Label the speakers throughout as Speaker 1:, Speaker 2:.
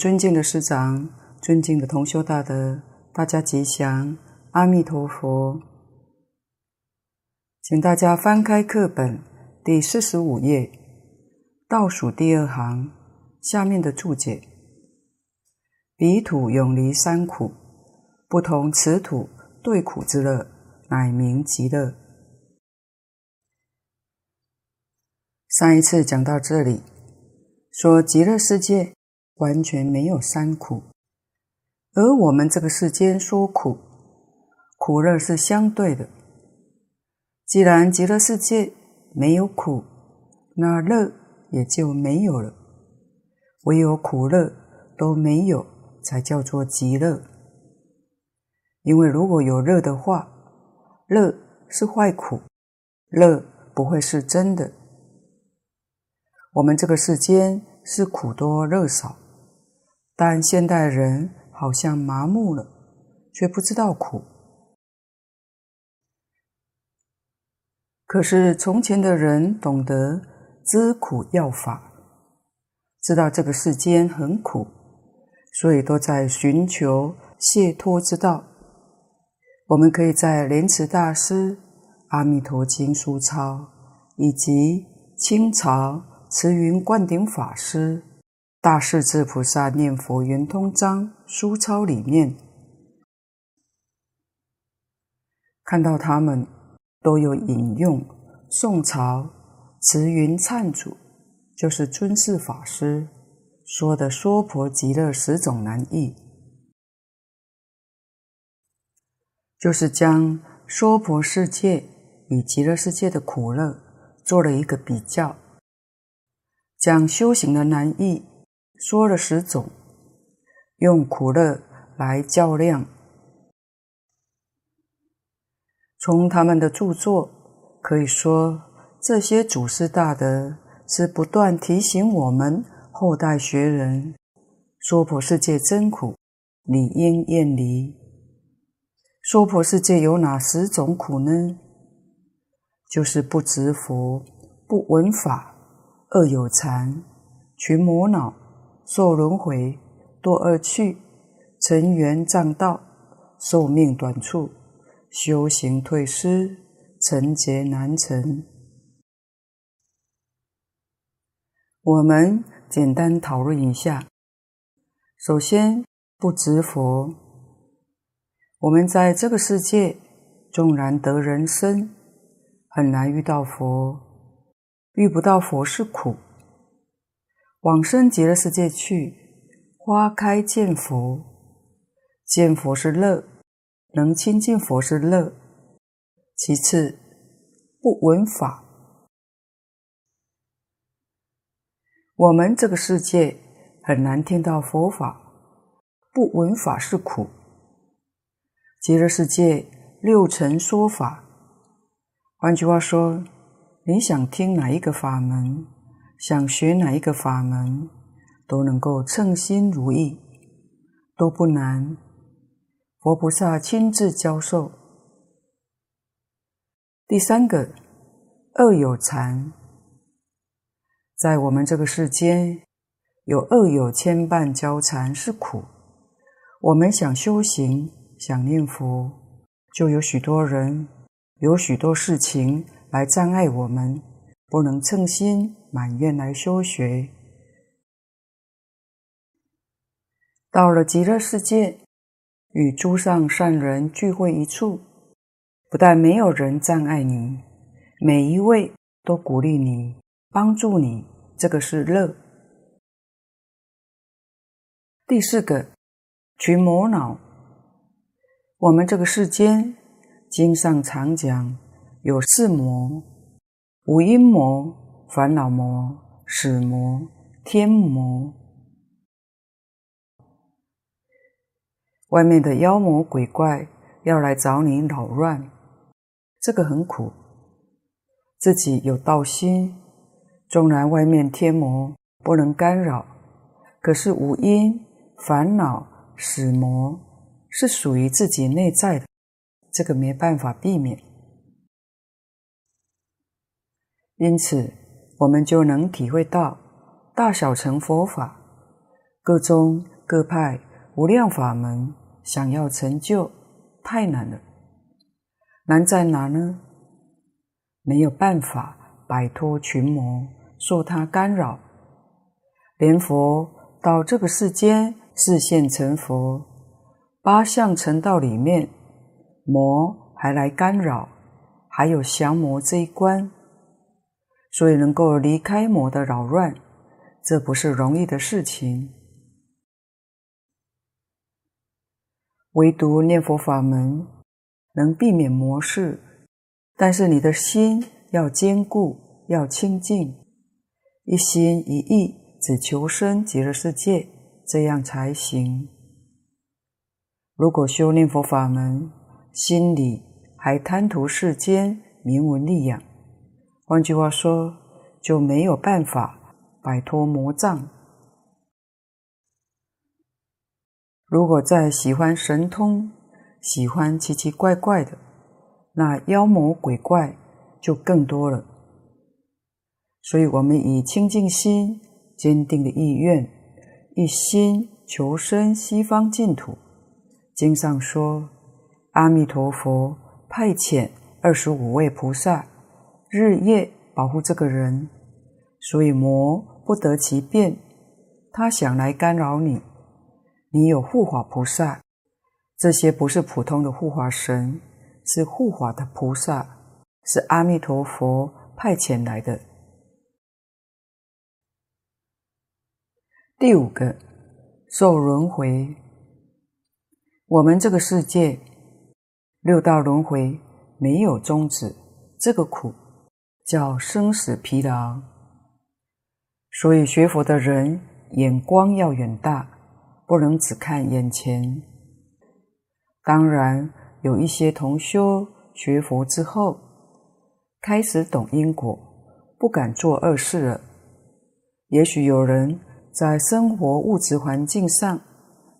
Speaker 1: 尊敬的师长、尊敬的同修大德，大家吉祥，阿弥陀佛。请大家翻开课本第四十五页，倒数第二行下面的注解：“彼土永离三苦，不同此土对苦之乐，乃名极乐。”上一次讲到这里，说极乐世界。完全没有三苦，而我们这个世间说苦，苦乐是相对的。既然极乐世界没有苦，那乐也就没有了。唯有苦乐都没有，才叫做极乐。因为如果有乐的话，乐是坏苦，乐不会是真的。我们这个世间是苦多乐少。但现代人好像麻木了，却不知道苦。可是从前的人懂得知苦要法，知道这个世间很苦，所以都在寻求解脱之道。我们可以在莲池大师《阿弥陀经》书钞，以及清朝慈云灌顶法师。大势至菩萨念佛圆通章书钞里面，看到他们都有引用宋朝慈云忏主，就是尊释法师说的娑婆极乐十种难易，就是将娑婆世界与极乐世界的苦乐做了一个比较，将修行的难易。说了十种，用苦乐来较量。从他们的著作可以说，这些祖师大德是不断提醒我们后代学人：娑婆世界真苦，理应远离。娑婆世界有哪十种苦呢？就是不执佛、不闻法、恶有禅、群魔恼。受轮回，堕恶趣，尘缘障道，寿命短促，修行退失，成劫难成。我们简单讨论一下。首先，不执佛。我们在这个世界，纵然得人身，很难遇到佛，遇不到佛是苦。往生极乐世界去，花开见佛，见佛是乐，能亲近佛是乐。其次，不闻法。我们这个世界很难听到佛法，不闻法是苦。极乐世界六成说法，换句话说，你想听哪一个法门？想学哪一个法门，都能够称心如意，都不难。佛菩萨亲自教授。第三个，恶有缠，在我们这个世间，有恶有牵绊交缠是苦。我们想修行，想念佛，就有许多人，有许多事情来障碍我们。不能称心满愿来修学，到了极乐世界，与诸上善人聚会一处，不但没有人障碍你，每一位都鼓励你、帮助你，这个是乐。第四个，群魔恼，我们这个世间经上常讲有四魔。五阴魔、烦恼魔、死魔、天魔，外面的妖魔鬼怪要来找你扰乱，这个很苦。自己有道心，纵然外面天魔不能干扰，可是五阴、烦恼、死魔是属于自己内在的，这个没办法避免。因此，我们就能体会到大小乘佛法各宗各派无量法门，想要成就太难了。难在哪呢？没有办法摆脱群魔，受他干扰。连佛到这个世间示现成佛，八相成道里面，魔还来干扰，还有降魔这一关，所以能够离开魔的扰乱，这不是容易的事情。唯独念佛法门能避免魔事，但是你的心要坚固，要清净，一心一意只求生极乐世界，这样才行。如果修念佛法门，心里还贪图世间名闻利养，换句话说，就没有办法摆脱魔障。如果再喜欢神通，喜欢奇奇怪怪的，那妖魔鬼怪就更多了。所以，我们以清净心、坚定的意愿，一心求生西方净土。经上说，阿弥陀佛派遣二十五位菩萨，日夜保护这个人，所以魔不得其便。他想来干扰你。你有护法菩萨，这些不是普通的护法神，是护法的菩萨，是阿弥陀佛派遣来的。第五个，受轮回。我们这个世界六道轮回没有终止，这个苦叫生死疲劳。所以学佛的人眼光要远大。不能只看眼前。当然，有一些同修学佛之后，开始懂因果，不敢做恶事了。也许有人在生活物质环境上，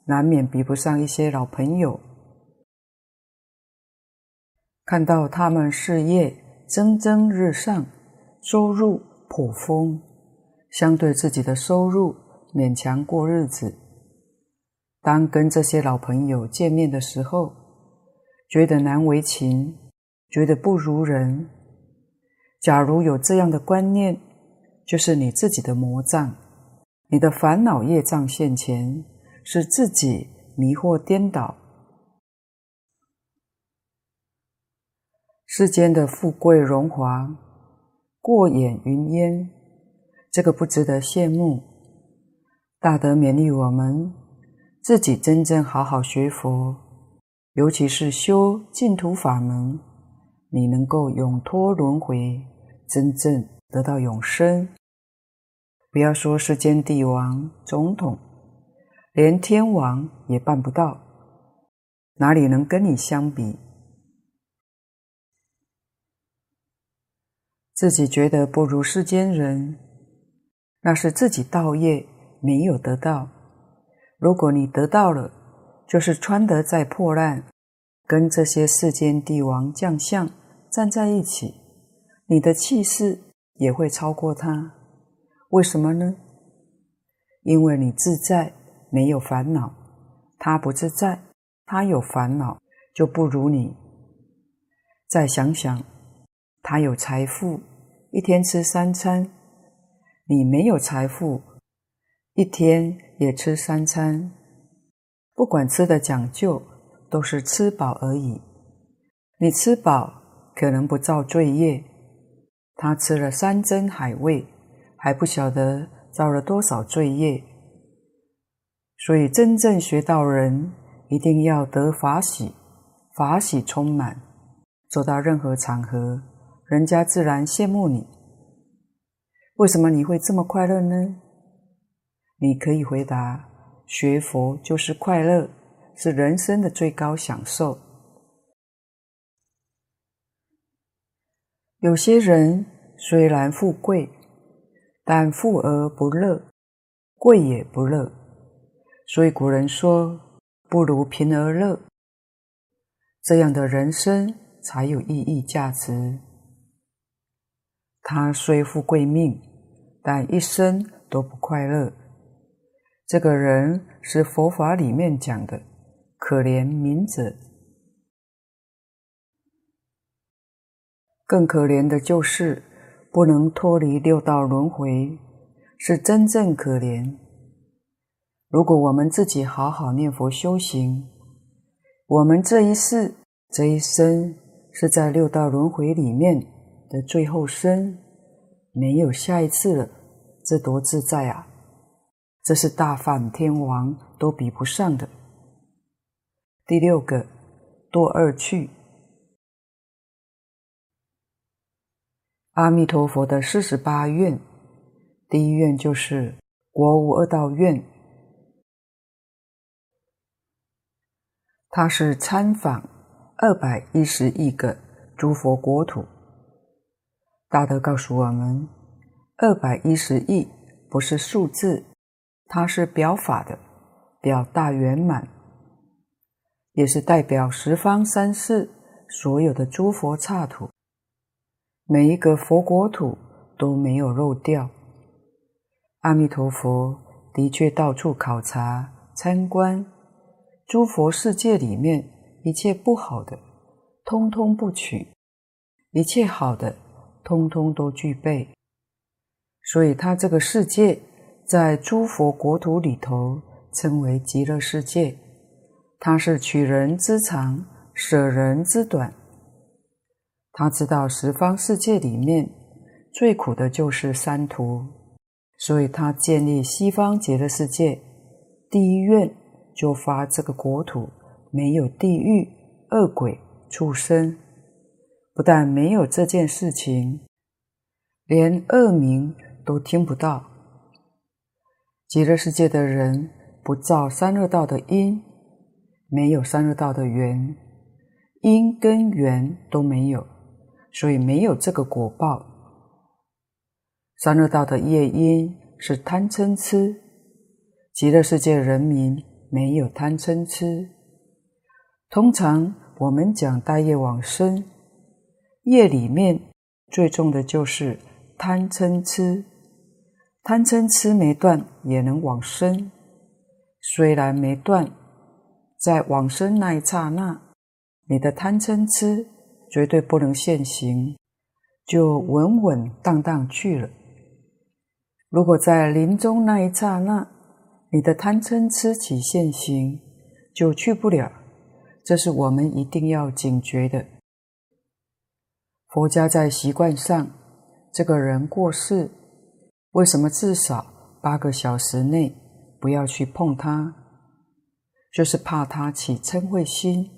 Speaker 1: 难免比不上一些老朋友。看到他们事业蒸蒸日上，收入颇丰，相对自己的收入勉强过日子。当跟这些老朋友见面的时候，觉得难为情，觉得不如人。假如有这样的观念，就是你自己的魔障，你的烦恼业障现前，是自己迷惑颠倒。世间的富贵荣华，过眼云烟，这个不值得羡慕。大德勉励我们。自己真正好好学佛，尤其是修净土法门，你能够永脱轮回，真正得到永生。不要说世间帝王、总统，连天王也办不到，哪里能跟你相比？自己觉得不如世间人，那是自己道业没有得到。如果你得到了，就是穿得再破烂，跟这些世间帝王将相站在一起，你的气势也会超过他。为什么呢？因为你自在，没有烦恼；他不自在，他有烦恼，就不如你。再想想，他有财富，一天吃三餐，你没有财富。一天也吃三餐，不管吃的讲究，都是吃饱而已。你吃饱可能不造罪业，他吃了山珍海味，还不晓得造了多少罪业。所以真正学道人，一定要得法喜，法喜充满，走到任何场合，人家自然羡慕你。为什么你会这么快乐呢？你可以回答：学佛就是快乐，是人生的最高享受。有些人虽然富贵，但富而不乐，贵也不乐。所以古人说：“不如贫而乐。”这样的人生才有意义价值。他虽富贵命，但一生都不快乐。这个人是佛法里面讲的可怜愍者，更可怜的就是不能脱离六道轮回，是真正可怜。如果我们自己好好念佛修行，我们这一世、这一生是在六道轮回里面的最后生，没有下一次了，这多自在啊！这是大梵天王都比不上的。第六个，堕恶趣。阿弥陀佛的四十八愿，第一愿就是国无二道愿，它是参访二百一十亿个诸佛国土。大德告诉我们，二百一十亿不是数字。它是表法的，表大圆满，也是代表十方三世所有的诸佛刹土，每一个佛国土都没有漏掉。阿弥陀佛的确到处考察参观，诸佛世界里面一切不好的，通通不取；一切好的，通通都具备。所以他这个世界。在诸佛国土里头，称为极乐世界。他是取人之长，舍人之短。他知道十方世界里面最苦的就是三途，所以他建立西方极乐世界。第一愿就发这个国土没有地狱、恶鬼、畜生，不但没有这件事情，连恶名都听不到。极乐世界的人不造三恶道的因，没有三恶道的缘，因跟缘都没有，所以没有这个果报。三恶道的业因是贪嗔痴，极乐世界人民没有贪嗔痴。通常我们讲大业往生，业里面最重的就是贪嗔痴。贪嗔痴没断也能往生，虽然没断，在往生那一刹那，你的贪嗔痴绝对不能现行，就稳稳当当去了。如果在临终那一刹那，你的贪嗔痴起现行，就去不了。这是我们一定要警觉的。佛家在习惯上，这个人过世。为什么至少八个小时内不要去碰它？就是怕它起嗔恚心。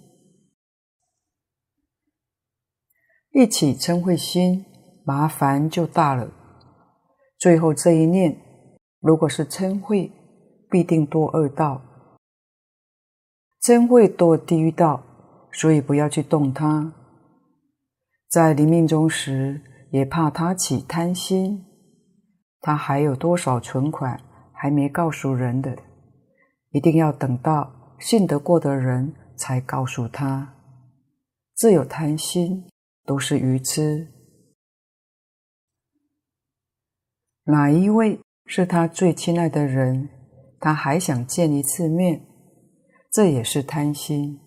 Speaker 1: 一起嗔恚心，麻烦就大了。最后这一念，如果是嗔恚，必定堕恶道。嗔恚堕地狱道，所以不要去动它。在临命终时，也怕他起贪心。他还有多少存款还没告诉人的，一定要等到信得过的人才告诉他。自有贪心，都是愚痴。哪一位是他最亲爱的人，他还想见一次面，这也是贪心。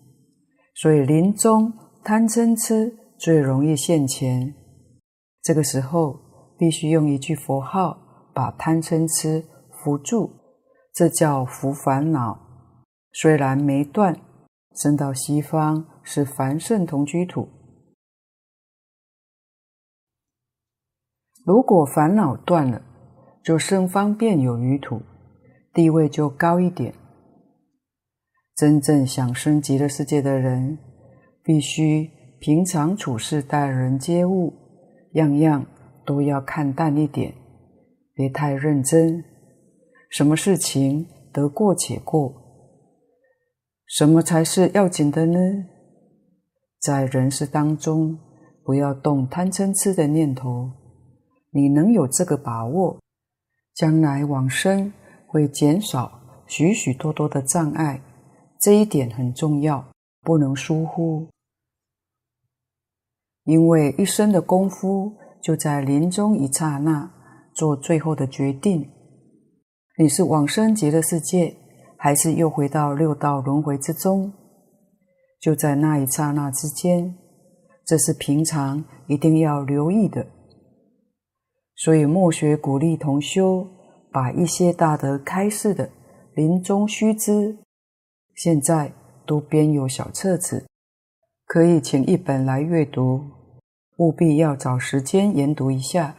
Speaker 1: 所以临终贪嗔痴最容易现前，这个时候必须用一句佛号。把贪嗔痴扶住，这叫扶烦恼。虽然没断，生到西方是凡圣同居土。如果烦恼断了，就生方便有余土，地位就高一点。真正想生极乐世界的人，必须平常处事待人接物，样样都要看淡一点。别太认真，什么事情得过且过。什么才是要紧的呢？在人世当中，不要动贪嗔痴的念头。你能有这个把握，将来往生会减少许许多多的障碍。这一点很重要，不能疏忽。因为一生的功夫就在临终一刹那。做最后的决定，你是往生极乐世界，还是又回到六道轮回之中？就在那一刹那之间，这是平常一定要留意的。所以末学鼓励同修把一些大德开示的临终须知，现在都编有小册子，可以请一本来阅读，务必要找时间研读一下，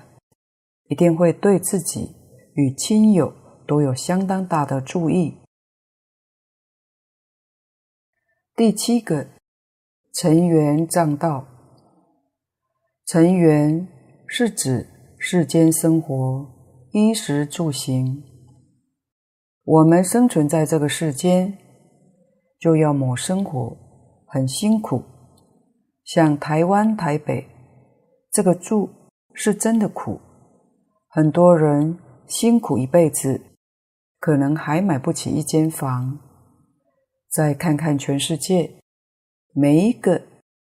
Speaker 1: 一定会对自己与亲友都有相当大的助益。第七个，尘缘障道。尘缘是指世间生活衣食住行。我们生存在这个世间，就要谋生活，很辛苦。像台湾台北，这个住是真的苦，很多人辛苦一辈子，可能还买不起一间房。再看看全世界，每一个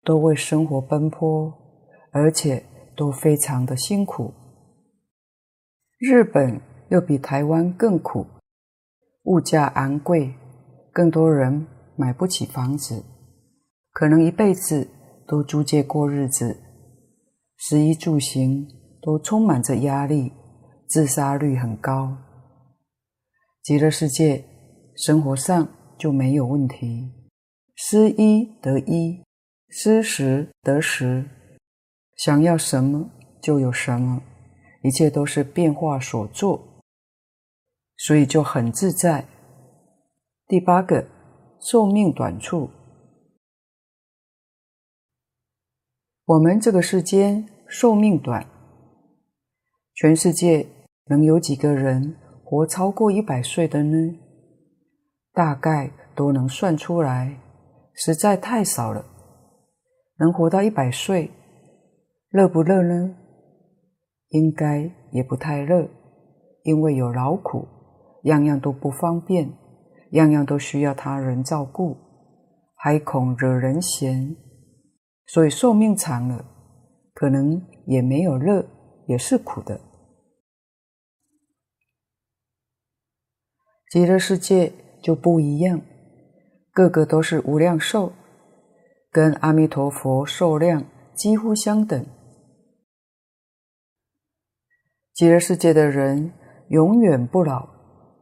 Speaker 1: 都为生活奔波，而且都非常的辛苦。日本又比台湾更苦，物价昂贵，更多人买不起房子，可能一辈子都租借过日子，食衣住行都充满着压力，自杀率很高。极乐世界生活上，就没有问题，失一得一，失十得十，想要什么就有什么，一切都是变化所作，所以就很自在。第八个，寿命短促，我们这个世间寿命短，全世界能有几个人活超过一百岁的呢？大概都能算出来，实在太少了。能活到一百岁，乐不乐呢？应该也不太乐，因为有劳苦，样样都不方便，样样都需要他人照顾，还恐惹人嫌，所以寿命长了，可能也没有乐，也是苦的。极乐世界。就不一样，个个都是无量寿，跟阿弥陀佛寿量几乎相等。极乐世界的人永远不老，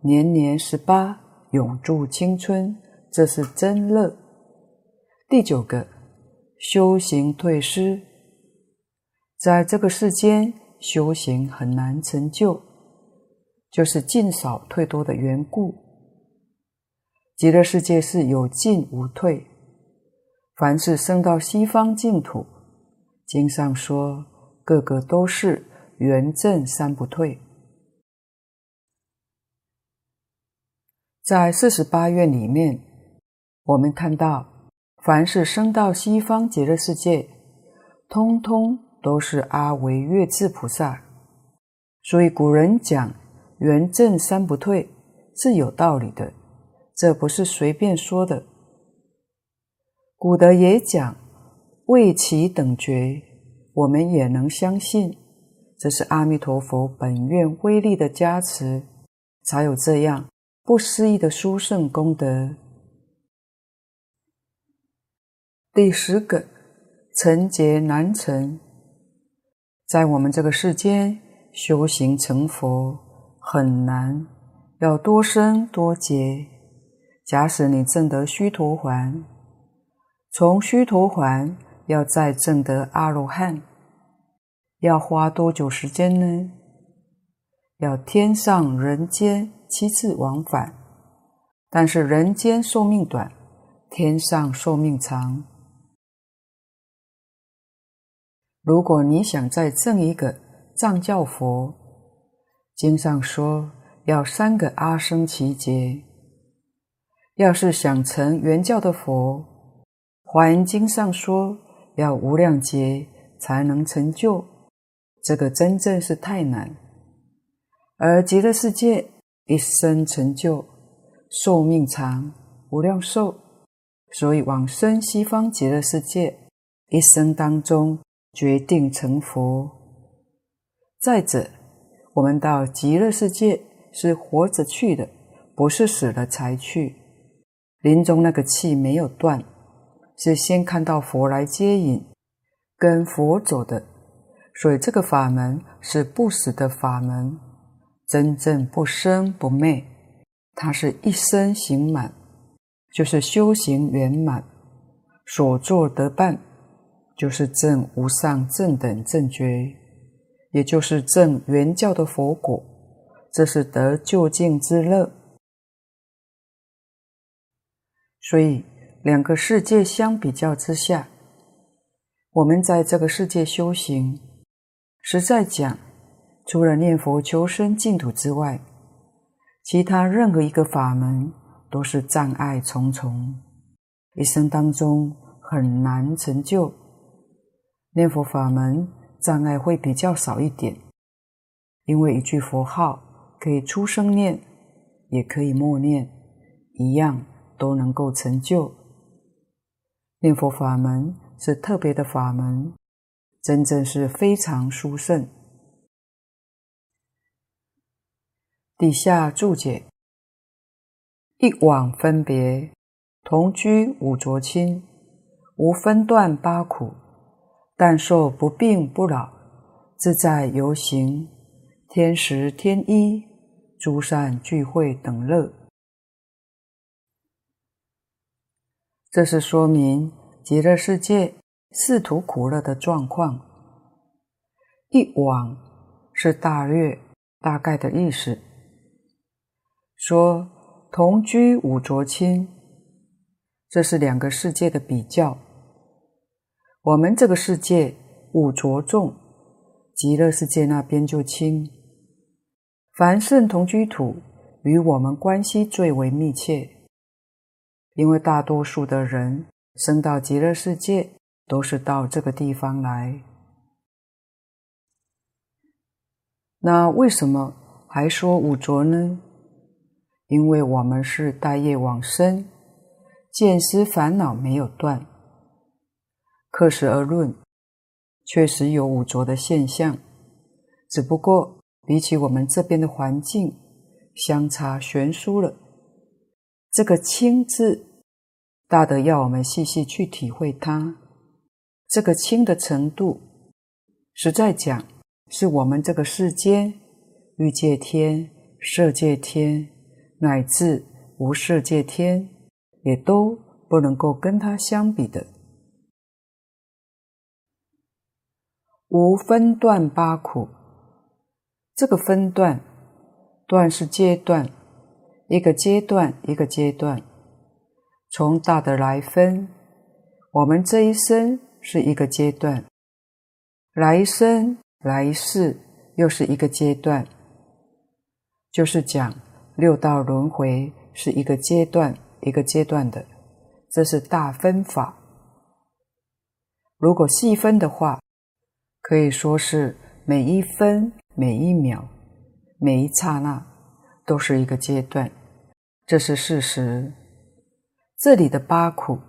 Speaker 1: 年年十八，永驻青春，这是真乐。第九个，修行退失，在这个世间修行很难成就，就是进少退多的缘故。极乐世界是有进无退，凡是生到西方净土，经上说，个个都是圆证三不退。在四十八愿里面，我们看到，凡是生到西方极乐世界，通通都是阿惟越致菩萨。所以古人讲圆正三不退是有道理的。这不是随便说的。古德也讲为其等觉，我们也能相信，这是阿弥陀佛本愿威力的加持，才有这样不思议的殊胜功德。第十个，成劫难成，在我们这个世间修行成佛很难，要多生多劫。假使你证得须陀洹，从须陀洹要再证得阿罗汉，要花多久时间呢？要天上人间七次往返，但是人间寿命短，天上寿命长。如果你想再证一个藏教佛，经上说要三个阿僧只劫。要是想成圆教的佛，华严经上说要无量劫才能成就，这个真正是太难。而极乐世界一生成就，寿命长，无量寿，所以往生西方极乐世界，一生当中决定成佛。再者，我们到极乐世界是活着去的，不是死了才去。临终那个气没有断，是先看到佛来接引，跟佛走的，所以这个法门是不死的法门，真正不生不灭，它是一生行满，就是修行圆满，所作得办，就是正无上正等正觉，也就是正圆教的佛果，这是得究竟之乐。所以，两个世界相比较之下，我们在这个世界修行，实在讲，除了念佛求生净土之外，其他任何一个法门都是障碍重重，一生当中很难成就。念佛法门障碍会比较少一点，因为一句佛号可以出声念，也可以默念，一样。都能够成就。念佛法门是特别的法门，真正是非常殊胜。底下注解：一往分别，同居五浊亲，无分段八苦，但受不病不老，自在游行，天时天衣，诸善聚会等乐。这是说明极乐世界四土苦乐的状况。一往是大略、大概的意思。说同居五浊侵，这是两个世界的比较。我们这个世界五浊重，极乐世界那边就轻。凡圣同居土与我们关系最为密切。因为大多数的人生到极乐世界都是到这个地方来，那为什么还说五浊呢？因为我们是带业往生，见思烦恼没有断。客实而论，确实有五浊的现象，只不过比起我们这边的环境，相差悬殊了。这个“清”字，大的要我们细细去体会它。这个“清”的程度，实在讲，是我们这个世间欲界天、色界天，乃至无色界天，也都不能够跟它相比的。无分段八苦，这个分段，段是阶段。一个阶段一个阶段，从大的来分，我们这一生是一个阶段，来生来世又是一个阶段，就是讲六道轮回是一个阶段一个阶段的，这是大分法。如果细分的话，可以说是每一分每一秒每一刹那都是一个阶段。这是事实。这里的八苦，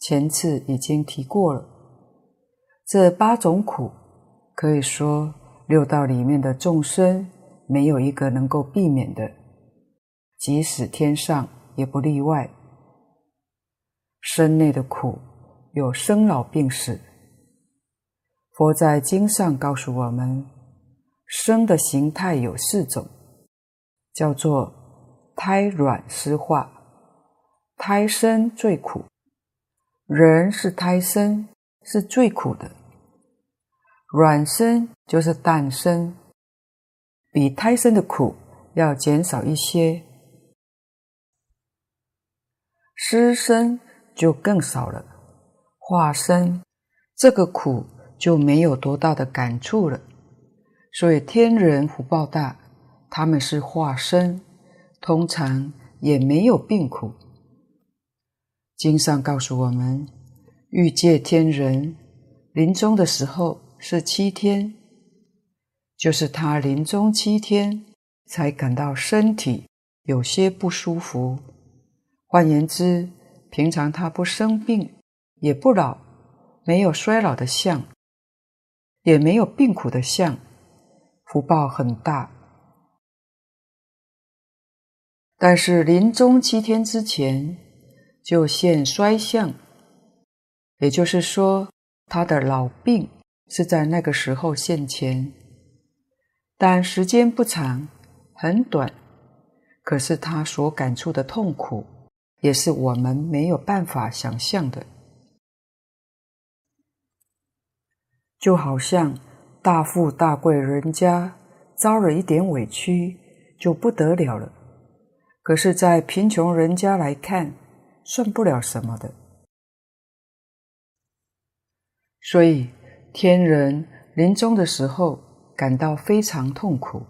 Speaker 1: 前次已经提过了。这八种苦，可以说六道里面的众生没有一个能够避免的，即使天上也不例外。身内的苦有生老病死。佛在经上告诉我们，生的形态有四种，叫做。胎卵湿化，胎生最苦。人是胎生，是最苦的。卵生就是诞生，比胎生的苦要减少一些。湿生就更少了。化生这个苦就没有多大的感触了。所以天人福报大，他们是化身。通常也没有病苦。经上告诉我们，欲界天人临终的时候是七天，就是他临终七天才感到身体有些不舒服。换言之，平常他不生病，也不老，没有衰老的相，也没有病苦的相，福报很大。但是临终七天之前就现衰相，也就是说，他的老病是在那个时候现前，但时间不长，很短，可是他所感触的痛苦，也是我们没有办法想象的，就好像大富大贵人家遭了一点委屈，就不得了了。可是，在贫穷人家来看，算不了什么的。所以，天人临终的时候感到非常痛苦，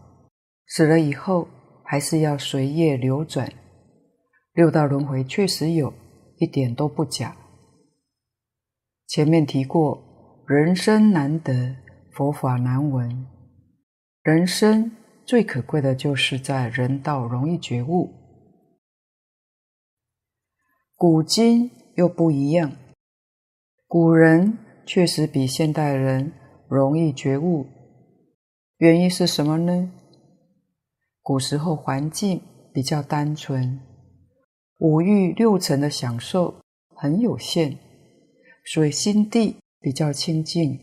Speaker 1: 死了以后还是要随业流转。六道轮回确实有，一点都不假。前面提过，人生难得，佛法难闻。人生最可贵的就是在人道容易觉悟。古今又不一样，古人确实比现代人容易觉悟。原因是什么呢？古时候环境比较单纯，五欲六尘的享受很有限，所以心地比较清净。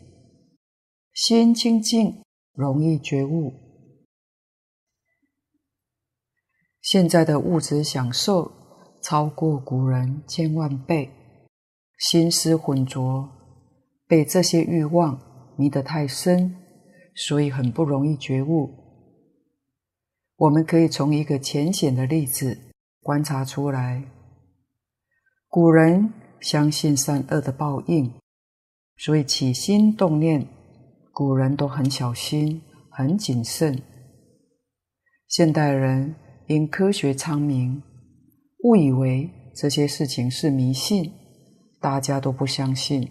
Speaker 1: 心清净容易觉悟。现在的物质享受，超过古人千万倍，心思浑浊，被这些欲望迷得太深，所以很不容易觉悟。我们可以从一个浅显的例子观察出来：古人相信善恶的报应，所以起心动念，古人都很小心、很谨慎。现代人因科学昌明。误以为这些事情是迷信，大家都不相信。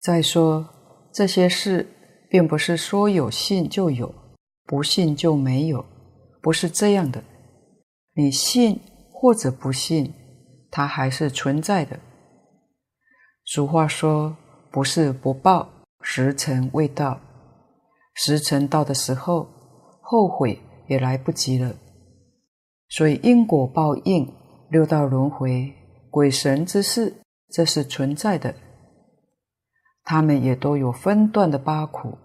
Speaker 1: 再说，这些事并不是说有信就有，不信就没有，不是这样的。你信或者不信，它还是存在的。俗话说：“不是不报，时辰未到。”时辰到的时候，后悔也来不及了。所以因果报应、六道轮回、鬼神之事，这是存在的。他们也都有分段的八苦，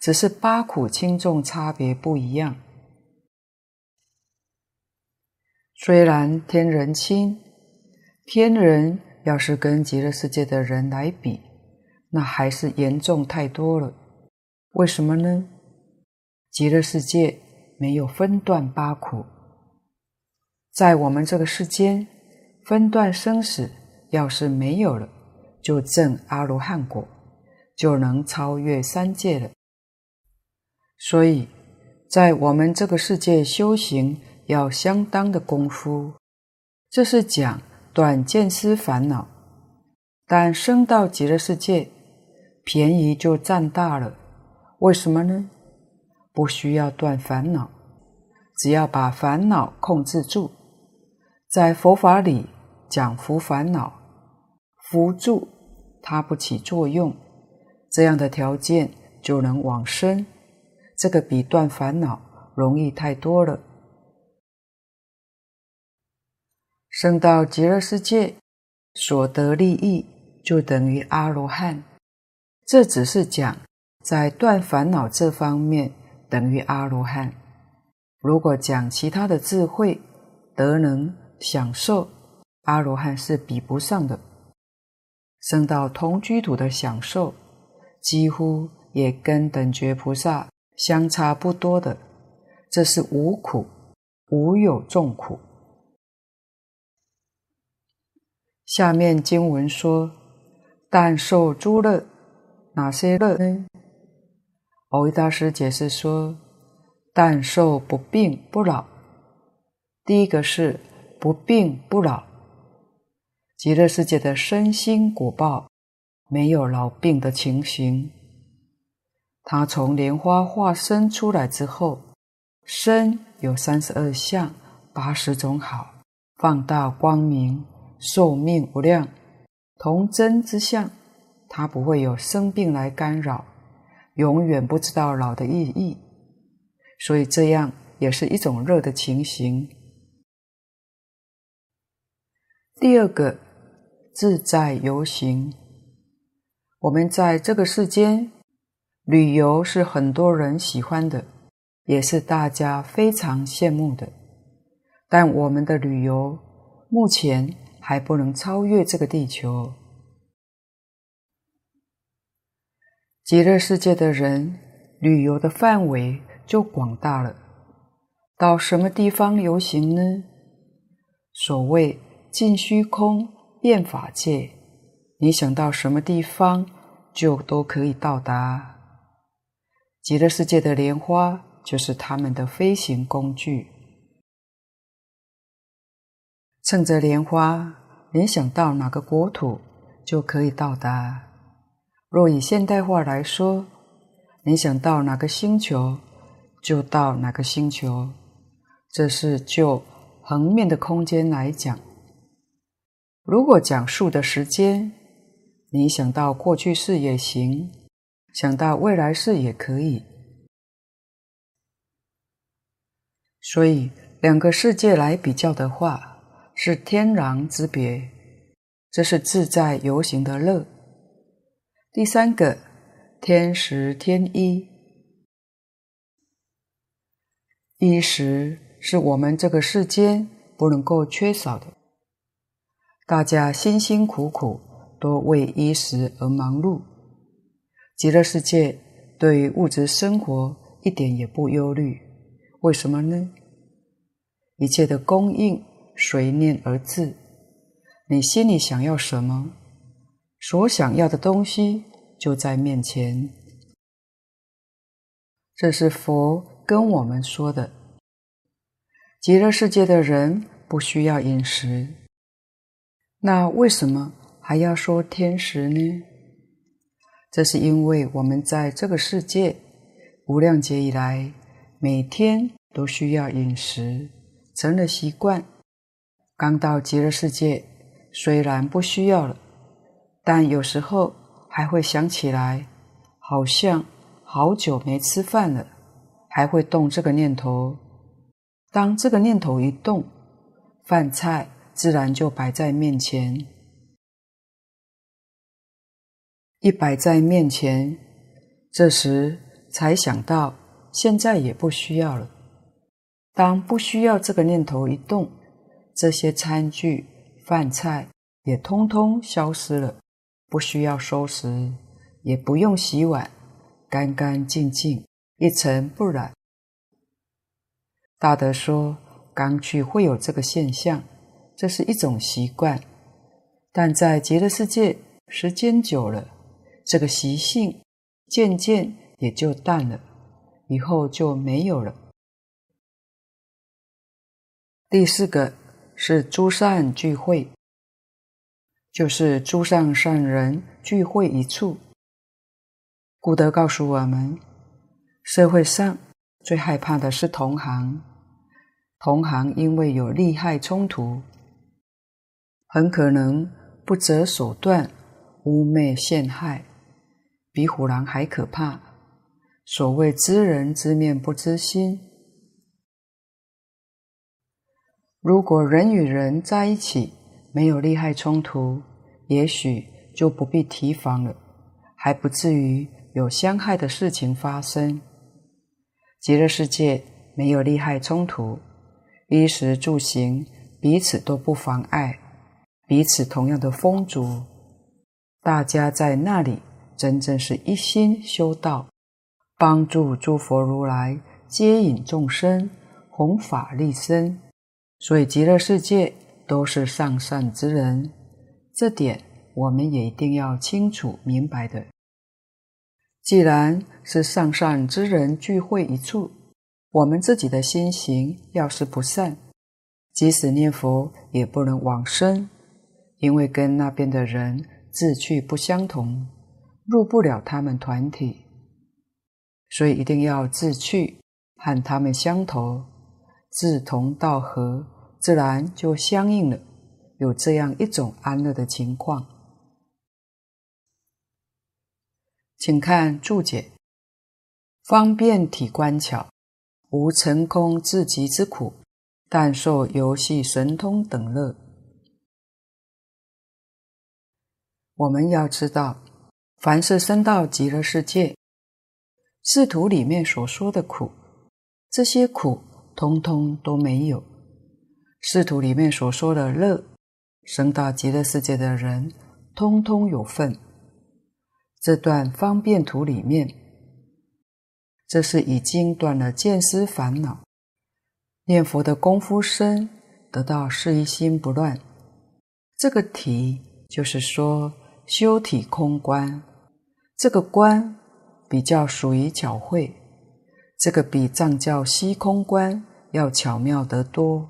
Speaker 1: 只是八苦轻重差别不一样。虽然天人轻，天人要是跟极乐世界的人来比，那还是严重太多了。为什么呢？极乐世界没有分段八苦。在我们这个世间，分段生死要是没有了，就证阿罗汉果，就能超越三界了。所以，在我们这个世界修行要相当的功夫，这是讲断见思烦恼。但升到极乐世界，便宜就占大了。为什么呢？不需要断烦恼，只要把烦恼控制住。在佛法里讲伏烦恼，伏住它不起作用，这样的条件就能往生。这个比断烦恼容易太多了。升到极乐世界，所得利益就等于阿罗汉。这只是讲在断烦恼这方面等于阿罗汉。如果讲其他的智慧德能，享受阿罗汉是比不上的，升到同居土的享受，几乎也跟等觉菩萨相差不多的。这是无苦，无有众苦。下面经文说：“但受诸乐，哪些乐呢？”蕅益大师解释说：“但受不病不老。”第一个是。不病不老，极乐世界的身心果报没有老病的情形。他从莲花化身出来之后，身有三十二相，八十种好，放大光明，寿命无量，童真之相，他不会有生病来干扰，永远不知道老的意义。所以这样也是一种乐的情形。第二个，自在游行。我们在这个世间旅游是很多人喜欢的，也是大家非常羡慕的。但我们的旅游目前还不能超越这个地球。极乐世界的人旅游的范围就广大了，到什么地方游行呢？所谓尽虚空遍法界，你想到什么地方就都可以到达。极乐世界的莲花就是他们的飞行工具。乘着莲花，联想到哪个国土就可以到达。若以现代化来说，联想到哪个星球就到哪个星球，这是就横面的空间来讲。如果讲述的时间，你想到过去式也行，想到未来式也可以。所以两个世界来比较的话，是天壤之别，这是自在游行的乐。第三个，天时天衣，衣食是我们这个世间不能够缺少的。大家辛辛苦苦都为衣食而忙碌，极乐世界对于物质生活一点也不忧虑。为什么呢？一切的供应。随念而至，你心里想要什么，所想要的东西就在面前。这是佛跟我们说的。极乐世界的人不需要饮食，那为什么还要说天时呢？这是因为我们在这个世界无量劫以来，每天都需要饮食，成了习惯。刚到极乐世界，虽然不需要了，但有时候还会想起来，好像好久没吃饭了，还会动这个念头。当这个念头一动，饭菜自然就摆在面前。一摆在面前，这时才想到，现在也不需要了。当不需要这个念头一动，这些餐具、饭菜也通通消失了，不需要收拾，也不用洗碗，干干净净，一尘不染。大德说，刚去会有这个现象，这是一种习惯，但在极乐世界，时间久了，这个习性渐渐也就淡了，以后就没有了。第四个。是诸善聚会，就是诸上善人聚会一处。古德告诉我们，社会上最害怕的是同行，同行因为有利害冲突，很可能不择手段污蔑陷害，比虎狼还可怕。所谓知人知面不知心。如果人与人在一起没有利害冲突，也许就不必提防了，还不至于有相害的事情发生。极乐世界没有利害冲突，衣食住行彼此都不妨碍，彼此同样的丰足，大家在那里真正是一心修道，帮助诸佛如来接引众生，弘法利生。所以极乐世界都是上善之人，这点我们也一定要清楚明白的。既然是上善之人聚会一处，我们自己的心行要是不善，即使念佛也不能往生，因为跟那边的人志趣不相同，入不了他们团体。所以一定要志趣和他们相投。志同道合，自然就相应了，有这样一种安乐的情况。请看注解：方便体观巧，无成空至极之苦，但受游戏神通等乐。我们要知道，凡是生到极乐世界，世途里面所说的苦，这些苦通通都没有；视图里面所说的乐，升到极乐世界的人，通通有份。这段方便图里面，这是已经断了见思烦恼，念佛的功夫深，得到事一心不乱。这个体就是说修体空观，这个观比较属于巧慧，这个比藏教虚空观要巧妙得多。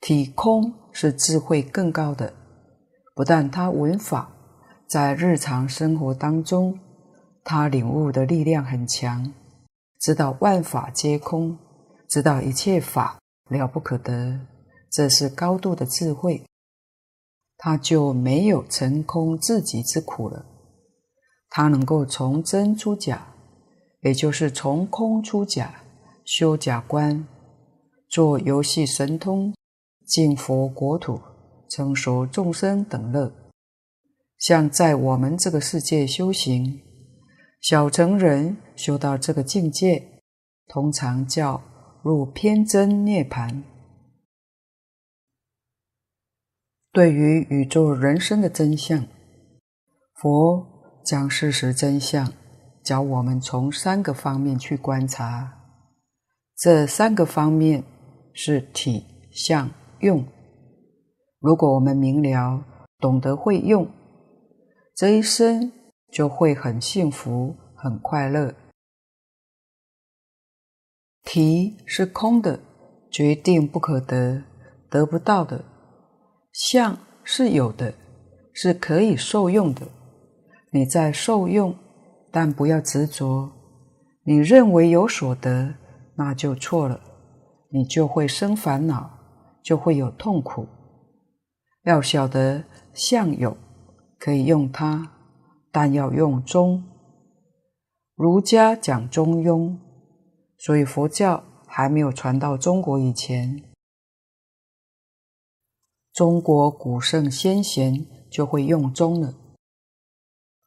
Speaker 1: 体空是智慧更高的，不但他闻法。在日常生活当中，他领悟的力量很强，知道万法皆空，知道一切法了不可得，这是高度的智慧，他就没有成空自己之苦了。他能够从真出假，也就是从空出假，修假观，做游戏神通，进佛国土，成熟众生等乐。像在我们这个世界修行，小乘人修到这个境界，通常叫入偏真涅槃。对于宇宙人生的真相，佛将事实真相教我们从三个方面去观察。这三个方面是体、相、用。如果我们明了，懂得会用。这一生就会很幸福、很快乐。体是空的，决定不可得，得不到的；相是有的，是可以受用的。你在受用，但不要执着。你认为有所得，那就错了，你就会生烦恼，就会有痛苦。要晓得相有。可以用它，但要用中。儒家讲中庸，所以佛教还没有传到中国以前，中国古圣先贤就会用中了。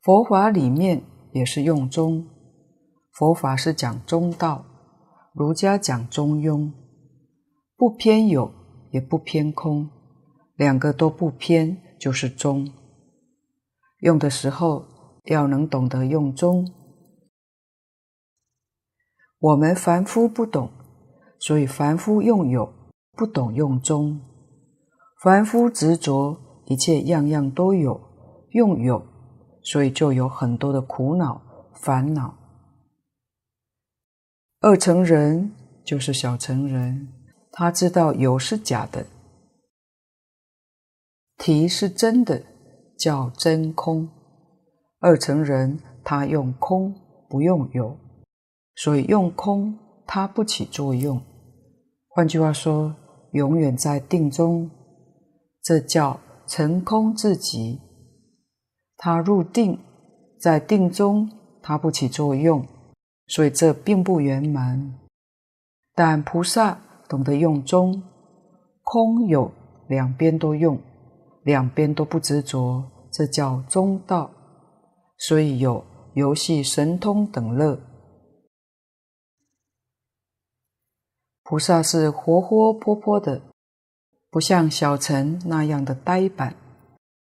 Speaker 1: 佛法里面也是用中，佛法是讲中道，儒家讲中庸，不偏有，也不偏空，两个都不偏，就是中。用的时候要能懂得用中。我们凡夫不懂，所以凡夫用有，不懂用中。凡夫执着一切样样都有，用有，所以就有很多的苦恼烦恼。二成人就是小成人，他知道有是假的，体是真的。叫真空，二成人他用空不用有，所以用空他不起作用。换句话说，永远在定中，这叫成空至极。他入定，在定中他不起作用，所以这并不圆满。但菩萨懂得用中，空有两边都用。两边都不执着，这叫中道，所以有游戏神通等乐。菩萨是活活泼泼的，不像小乘那样的呆板，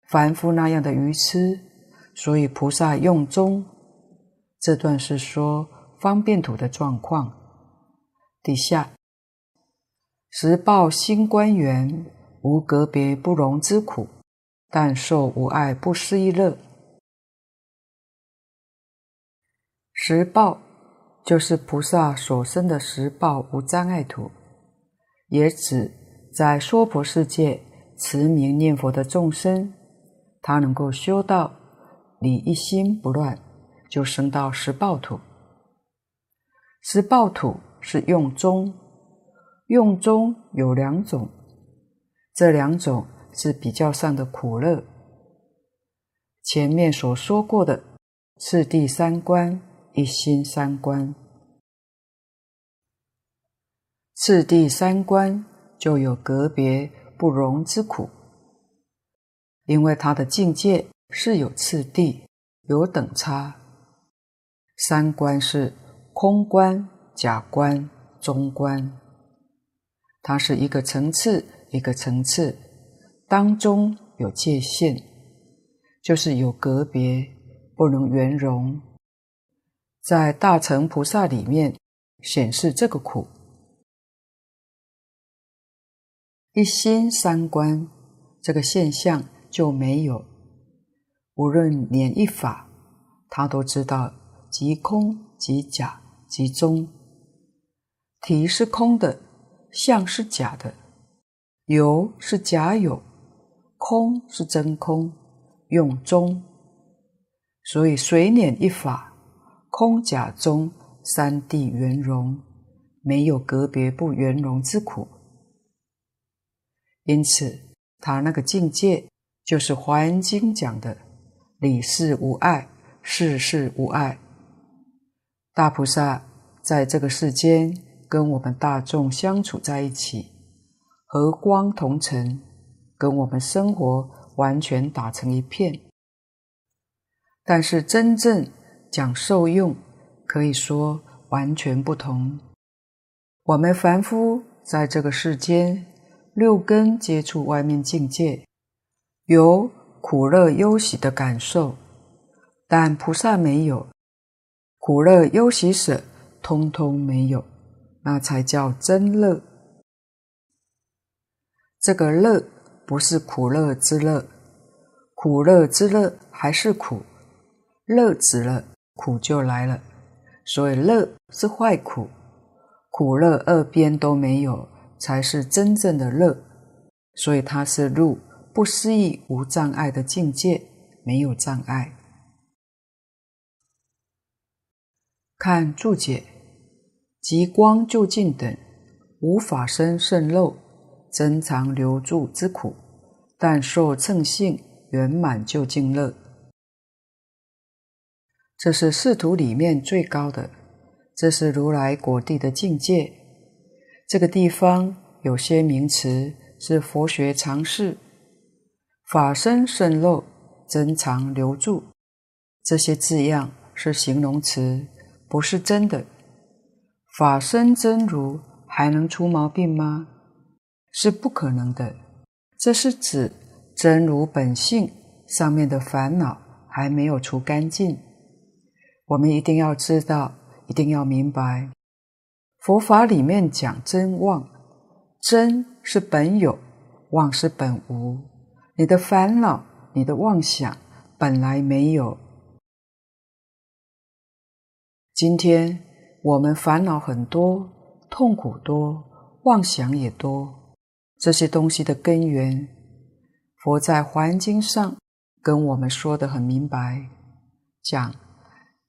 Speaker 1: 凡夫那样的愚痴，所以菩萨用中。这段是说方便土的状况。底下时报心观缘。无隔别不容之苦，但受无碍不思议乐。时报就是菩萨所生的时报无障碍土，也指在娑婆世界持名念佛的众生，他能够修到你一心不乱，就升到十报土。十报土是用中，用中有两种。这两种是比较上的苦乐。前面所说过的次第三观、一心三观，次第三观就有格别不容之苦，因为他的境界是有次第、有等差。三观是空观、假观、中观，它是一个层次一个层次，当中有界限，就是有格别，不能圆融。在大乘菩萨里面显示这个苦。一心三观，这个现象就没有。无论念一法，他都知道即空即假即中，体是空的，相是假的，有是假有，空是真空，用中。所以随念一法，空假中三谛圆融，没有隔别不圆融之苦。因此，他那个境界就是《华严经》讲的“理事无碍，事事无碍”。大菩萨在这个世间跟我们大众相处在一起，和光同尘，跟我们生活完全打成一片。但是真正讲受用，可以说完全不同。我们凡夫在这个世间。六根接触外面境界，有苦乐忧喜的感受，但菩萨没有，苦乐忧喜舍通通没有，那才叫真乐。这个乐不是苦乐之乐，苦乐之乐还是苦，乐止了，苦就来了。所以乐是坏苦，苦乐二边都没有。才是真正的乐，所以它是入不思议无障碍的境界，没有障碍。看注解，极光究竟等，无法生渗漏，增长留住之苦，但受乘性圆满究竟乐。这是仕途里面最高的，这是如来果地的境界。这个地方有些名词是佛学常识，法生胜漏，增长留住，这些字样是形容词，不是真的。法身真如还能出毛病吗？是不可能的。这是指真如本性上面的烦恼还没有除干净。我们一定要知道，一定要明白。佛法里面讲真妄，真是本有，妄是本无。你的烦恼、你的妄想本来没有。今天我们烦恼很多，痛苦多，妄想也多。这些东西的根源，佛在《华严经》上跟我们说得很明白，讲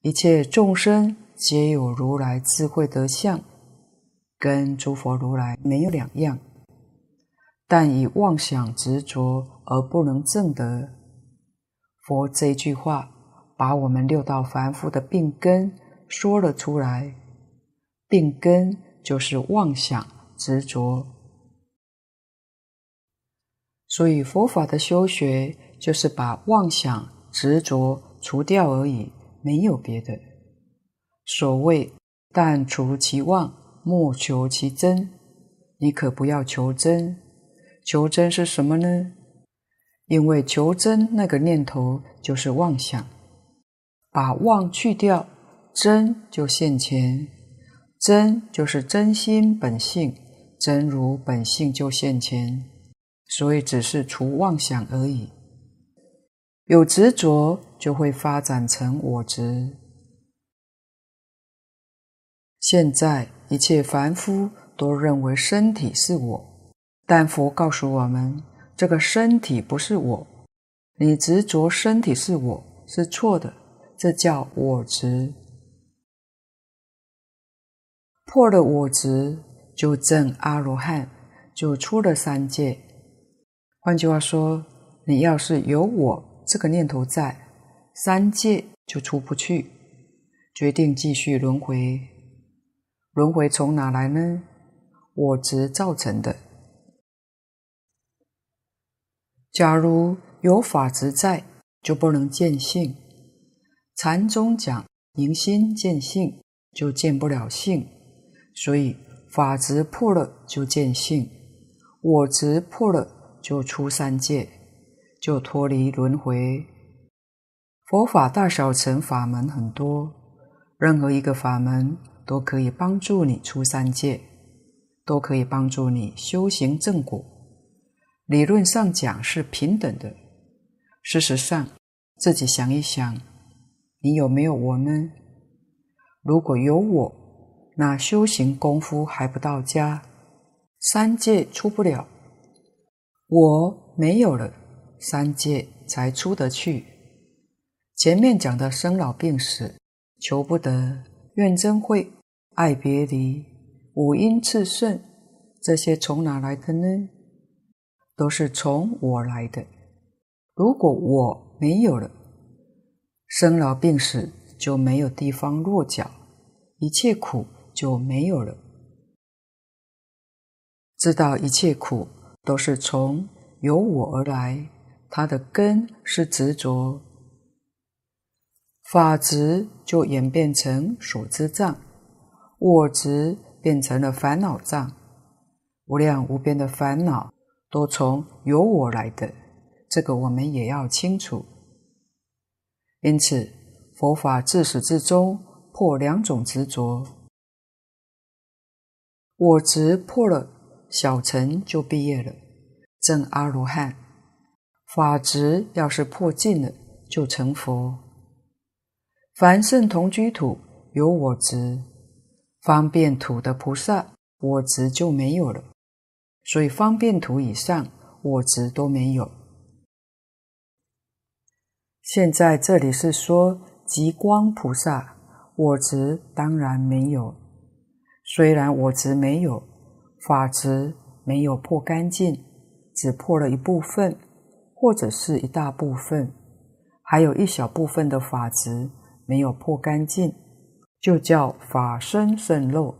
Speaker 1: 一切众生皆有如来智慧德相。跟诸佛如来没有两样，但以妄想执着而不能证得。佛这句话把我们六道凡夫的病根说了出来，病根就是妄想执着。所以佛法的修学就是把妄想执着除掉而已，没有别的。所谓但除其妄。莫求其真，你可不要求真。求真是什么呢？因为求真那个念头就是妄想，把妄去掉，真就现前。真就是真心本性，真如本性就现前。所以只是除妄想而已。有执着就会发展成我执。现在。一切凡夫都认为身体是我，但佛告诉我们，这个身体不是我。你执着身体是我是错的，这叫我执。破了我执，就证阿罗汉，就出了三界。换句话说，你要是有我这个念头在，三界就出不去，决定继续轮回。轮回从哪来呢？我执造成的。假如有法执在，就不能见性。禅宗讲明心见性，就见不了性，所以法执破了就见性，我执破了就出三界，就脱离轮回。佛法大小乘法门很多，任何一个法门都可以帮助你出三界，都可以帮助你修行正果。理论上讲是平等的，事实上自己想一想。你有没有我呢？如果有我，那修行功夫还不到家，三界出不了。我没有了，三界才出得去。前面讲的生老病死、求不得、怨憎会、爱别离、五阴炽盛，这些从哪来的呢？都是从我来的。如果我没有了，生老病死就没有地方落脚，一切苦就没有了。知道一切苦都是从由我而来，它的根是执着，法执就演变成所知障，我执变成了烦恼障，无量无边的烦恼都从由我来的，这个我们也要清楚。因此，佛法自始至终破两种执着。我执破了，小乘就毕业了，证阿罗汉；法执要是破尽了，就成佛。凡圣同居土有我执，方便土的菩萨我执就没有了，所以方便图以上我执都没有。现在这里是说极光菩萨，我执当然没有。虽然我执没有，法执没有破干净，只破了一部分，或者是一大部分，还有一小部分的法执没有破干净，就叫法身渗漏。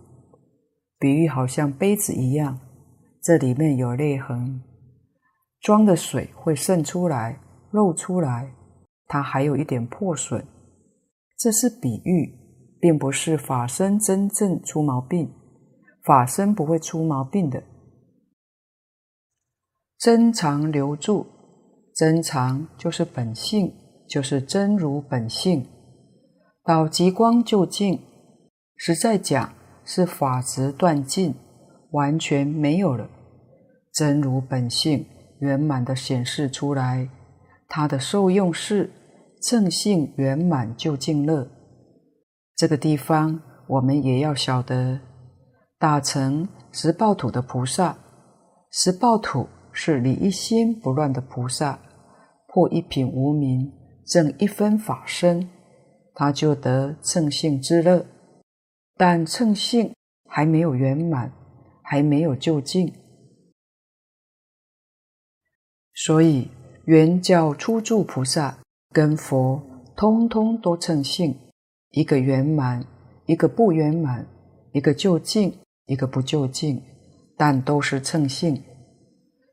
Speaker 1: 比喻好像杯子一样，这里面有裂痕，装的水会渗出来，漏出来。它还有一点破损，这是比喻，并不是法身真正出毛病。法身不会出毛病的。真常留住，真常就是本性，就是真如本性。到极光究竟，实在讲是法执断尽，完全没有了，真如本性圆满的显示出来，它的受用是。正性圆满究竟乐，这个地方我们也要晓得。大乘十报土的菩萨，十报土是离一心不乱的菩萨，破一品无明，证一分法身，他就得正性之乐。但正性还没有圆满，还没有就近，所以原教初住菩萨。跟佛通通都称性，一个圆满，一个不圆满，一个就近，一个不就近，但都是称性。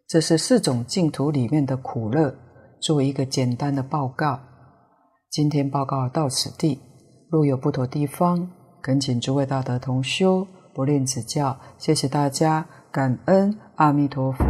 Speaker 1: 这是四种净土里面的苦乐，做一个简单的报告。今天报告到此地，若有不妥地方，恳请诸位大德同修不吝指教。谢谢大家，感恩阿弥陀佛。